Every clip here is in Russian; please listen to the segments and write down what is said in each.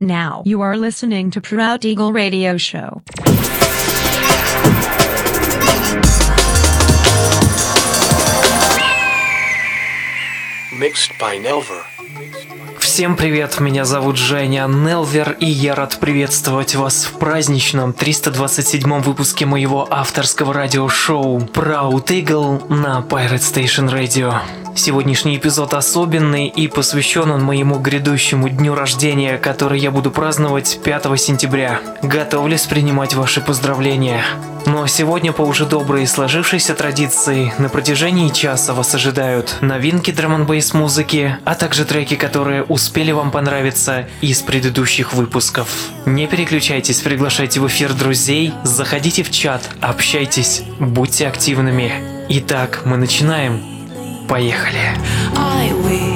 Now you are listening to Proud Eagle Radio Show. Mixed by Nelver. Всем привет, меня зовут Женя Нелвер, и я рад приветствовать вас в праздничном 327 выпуске моего авторского радиошоу Proud Eagle на Pirate Station Radio. Сегодняшний эпизод особенный и посвящен он моему грядущему дню рождения, который я буду праздновать 5 сентября. Готовлюсь принимать ваши поздравления. Но сегодня по уже доброй сложившейся традиции на протяжении часа вас ожидают новинки драм н музыки, а также треки, которые успели вам понравиться из предыдущих выпусков. Не переключайтесь, приглашайте в эфир друзей, заходите в чат, общайтесь, будьте активными. Итак, мы начинаем. Поехали. I whistle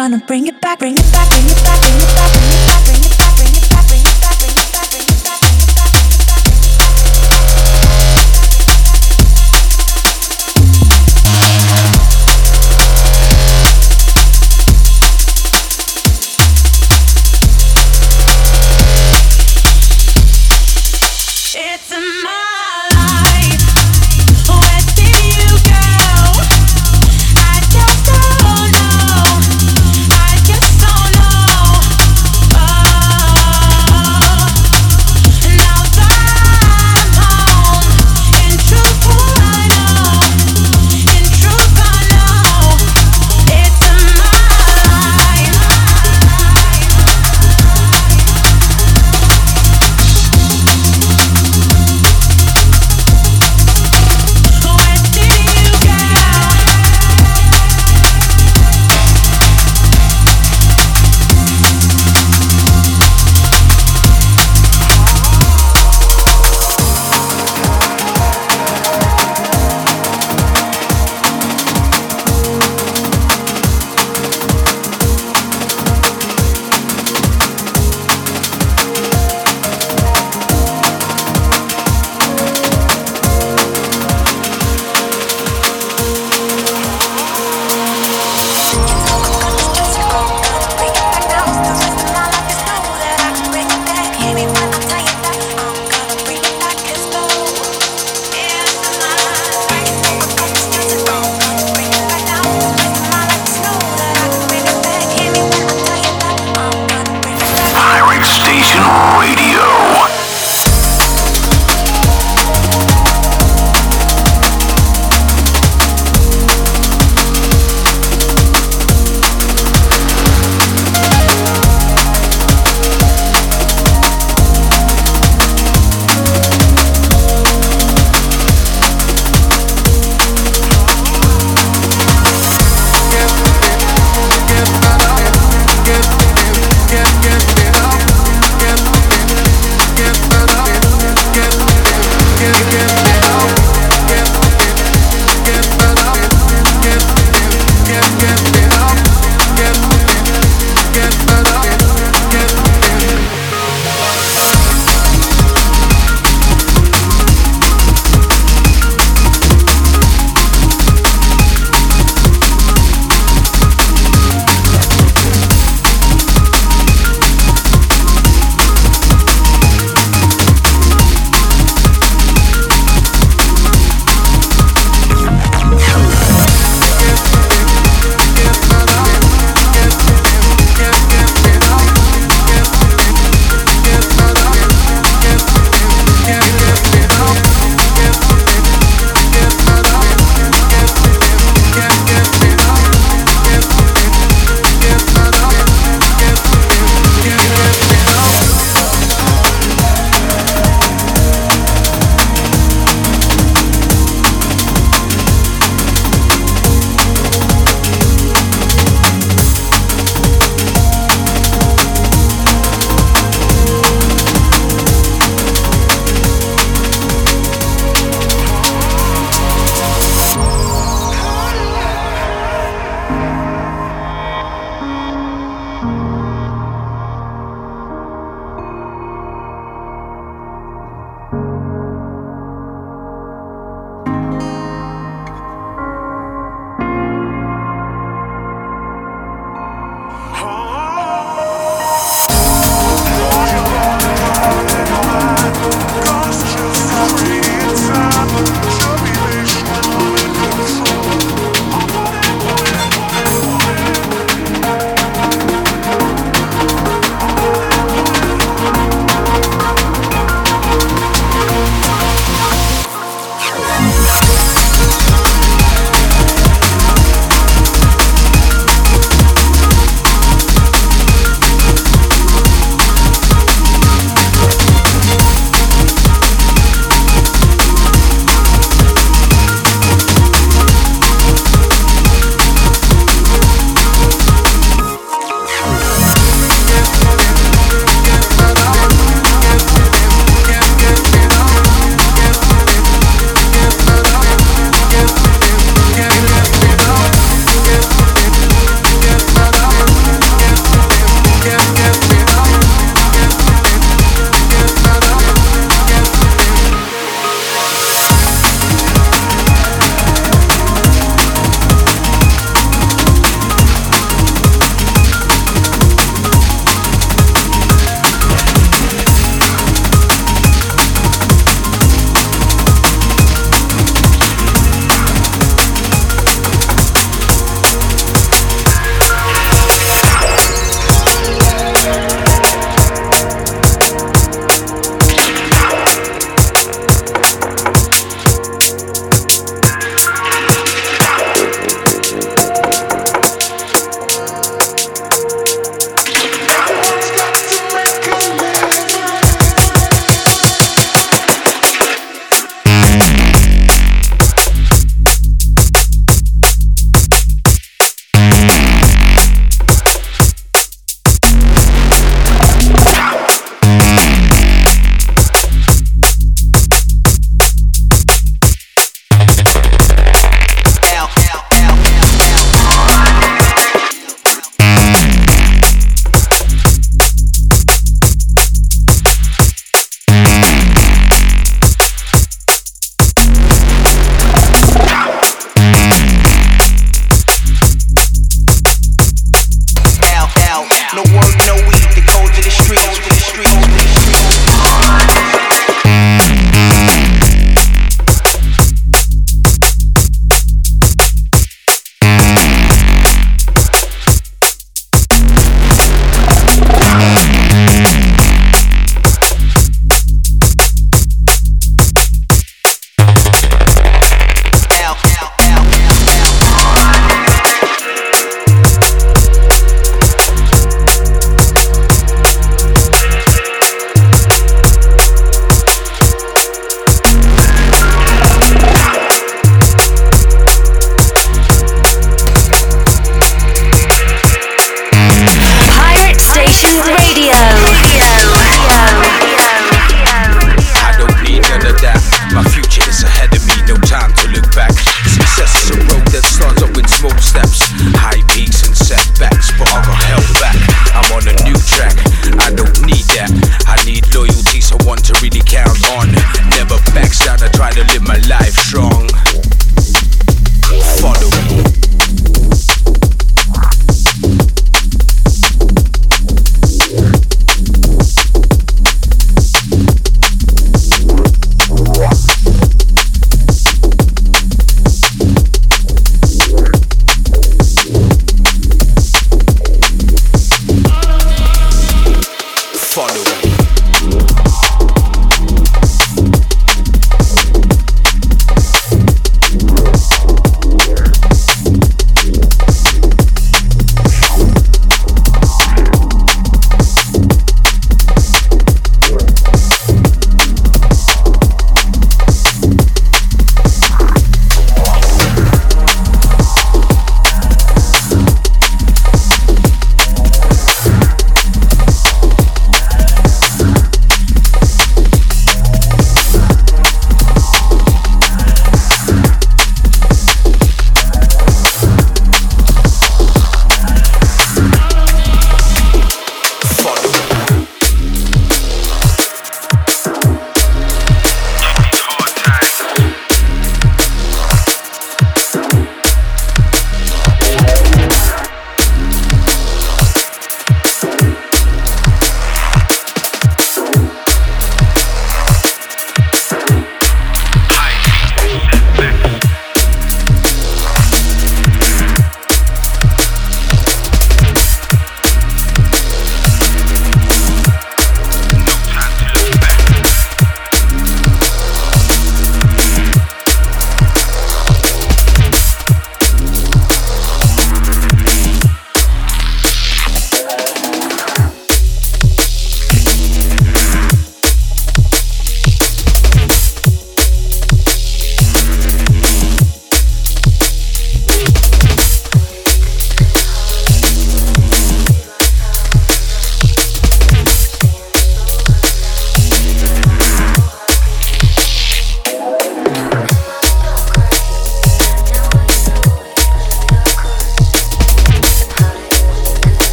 gonna bring it back, bring it back, bring it back, bring it back. Bring it back.